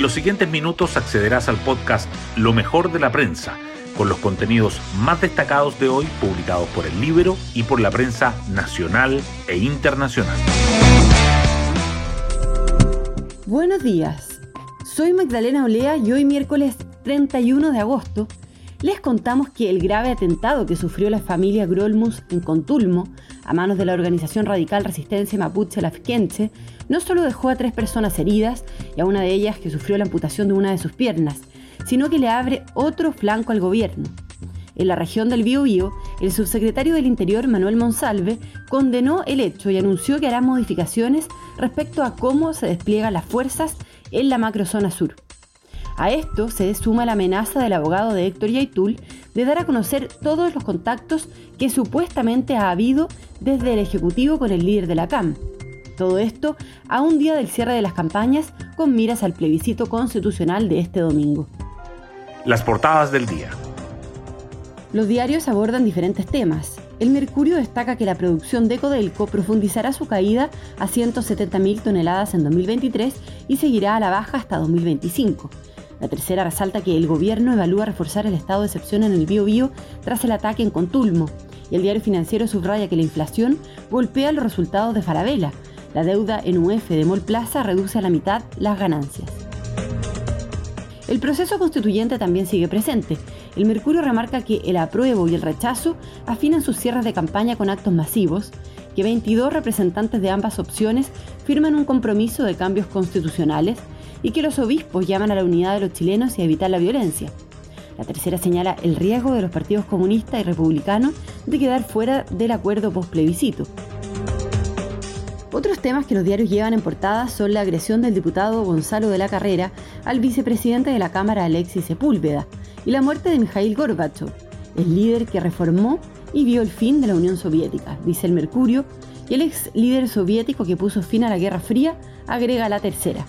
En los siguientes minutos accederás al podcast Lo mejor de la prensa, con los contenidos más destacados de hoy publicados por el libro y por la prensa nacional e internacional. Buenos días, soy Magdalena Olea y hoy miércoles 31 de agosto les contamos que el grave atentado que sufrió la familia Grolmus en Contulmo, a manos de la organización radical Resistencia Mapuche Lafkenche, no solo dejó a tres personas heridas y a una de ellas que sufrió la amputación de una de sus piernas, sino que le abre otro flanco al gobierno. En la región del Biobío, el subsecretario del Interior, Manuel Monsalve, condenó el hecho y anunció que hará modificaciones respecto a cómo se despliegan las fuerzas en la macrozona sur. A esto se suma la amenaza del abogado de Héctor Yaitul de dar a conocer todos los contactos que supuestamente ha habido desde el Ejecutivo con el líder de la CAM. Todo esto a un día del cierre de las campañas con miras al plebiscito constitucional de este domingo. Las portadas del día. Los diarios abordan diferentes temas. El Mercurio destaca que la producción de Codelco profundizará su caída a 170.000 toneladas en 2023 y seguirá a la baja hasta 2025. La tercera resalta que el gobierno evalúa reforzar el estado de excepción en el Bio tras el ataque en Contulmo. Y el diario financiero subraya que la inflación golpea los resultados de Farabela. La deuda en UF de Mol Plaza reduce a la mitad las ganancias. El proceso constituyente también sigue presente. El Mercurio remarca que el apruebo y el rechazo afinan sus cierres de campaña con actos masivos, que 22 representantes de ambas opciones firman un compromiso de cambios constitucionales y que los obispos llaman a la unidad de los chilenos y a evitar la violencia. La tercera señala el riesgo de los partidos comunistas y republicanos de quedar fuera del acuerdo post-plebiscito. Otros temas que los diarios llevan en portada son la agresión del diputado Gonzalo de la Carrera al vicepresidente de la Cámara Alexis Sepúlveda y la muerte de Mikhail Gorbachev, el líder que reformó y vio el fin de la Unión Soviética, dice el Mercurio, y el ex líder soviético que puso fin a la Guerra Fría agrega la tercera.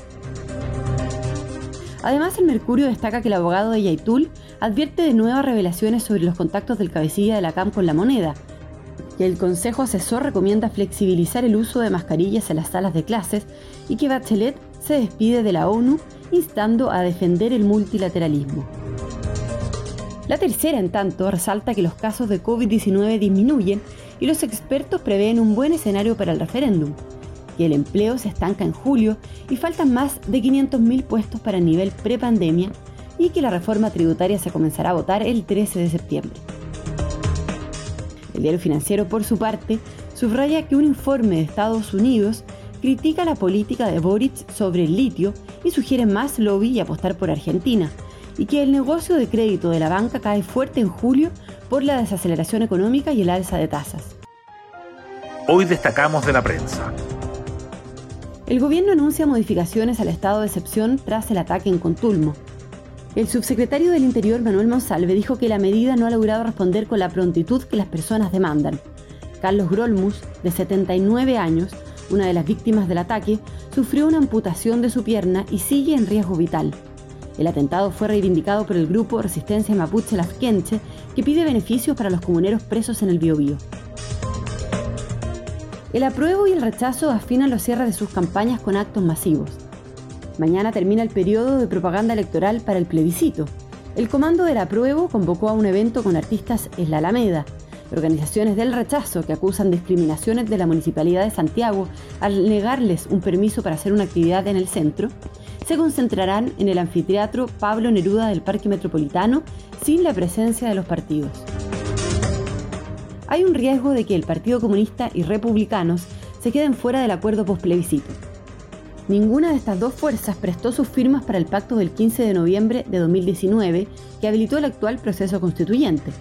Además, el Mercurio destaca que el abogado de Yaitul advierte de nuevas revelaciones sobre los contactos del cabecilla de la CAM con la moneda, que el Consejo Asesor recomienda flexibilizar el uso de mascarillas en las salas de clases y que Bachelet se despide de la ONU instando a defender el multilateralismo. La tercera, en tanto, resalta que los casos de COVID-19 disminuyen y los expertos prevén un buen escenario para el referéndum, que el empleo se estanca en julio y faltan más de 500.000 puestos para el nivel prepandemia y que la reforma tributaria se comenzará a votar el 13 de septiembre. El diario financiero, por su parte, subraya que un informe de Estados Unidos critica la política de Boric sobre el litio y sugiere más lobby y apostar por Argentina, y que el negocio de crédito de la banca cae fuerte en julio por la desaceleración económica y el alza de tasas. Hoy destacamos de la prensa. El gobierno anuncia modificaciones al estado de excepción tras el ataque en Contulmo. El subsecretario del Interior, Manuel Monsalve, dijo que la medida no ha logrado responder con la prontitud que las personas demandan. Carlos Grolmus, de 79 años, una de las víctimas del ataque, sufrió una amputación de su pierna y sigue en riesgo vital. El atentado fue reivindicado por el grupo Resistencia Mapuche Lafkenche, que pide beneficios para los comuneros presos en el Biobío. El apruebo y el rechazo afinan los cierres de sus campañas con actos masivos. Mañana termina el periodo de propaganda electoral para el plebiscito. El comando del apruebo convocó a un evento con artistas en la Alameda, organizaciones del rechazo que acusan discriminaciones de la Municipalidad de Santiago al negarles un permiso para hacer una actividad en el centro, se concentrarán en el anfiteatro Pablo Neruda del Parque Metropolitano sin la presencia de los partidos hay un riesgo de que el Partido Comunista y republicanos se queden fuera del acuerdo postplebiscito. Ninguna de estas dos fuerzas prestó sus firmas para el pacto del 15 de noviembre de 2019 que habilitó el actual proceso constituyente.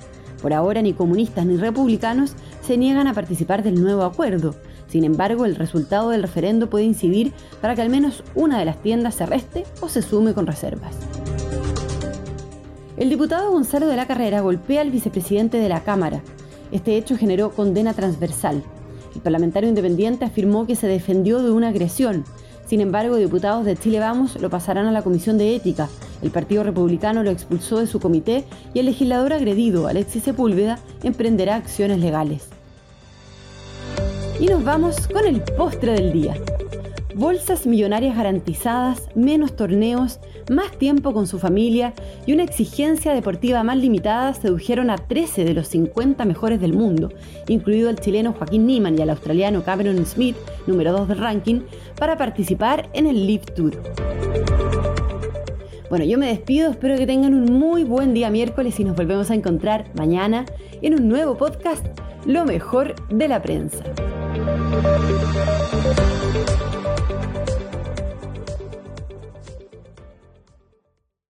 Por ahora ni comunistas ni republicanos se niegan a participar del nuevo acuerdo. Sin embargo, el resultado del referendo puede incidir para que al menos una de las tiendas se reste o se sume con reservas. El diputado Gonzalo de la Carrera golpea al vicepresidente de la Cámara, este hecho generó condena transversal. El parlamentario independiente afirmó que se defendió de una agresión. Sin embargo, diputados de Chile Vamos lo pasarán a la Comisión de Ética. El Partido Republicano lo expulsó de su comité y el legislador agredido, Alexis Sepúlveda, emprenderá acciones legales. Y nos vamos con el postre del día. Bolsas millonarias garantizadas, menos torneos, más tiempo con su familia y una exigencia deportiva más limitada sedujeron a 13 de los 50 mejores del mundo, incluido al chileno Joaquín Niemann y al australiano Cameron Smith, número 2 del ranking, para participar en el Live Tour. Bueno, yo me despido, espero que tengan un muy buen día miércoles y nos volvemos a encontrar mañana en un nuevo podcast, Lo mejor de la prensa.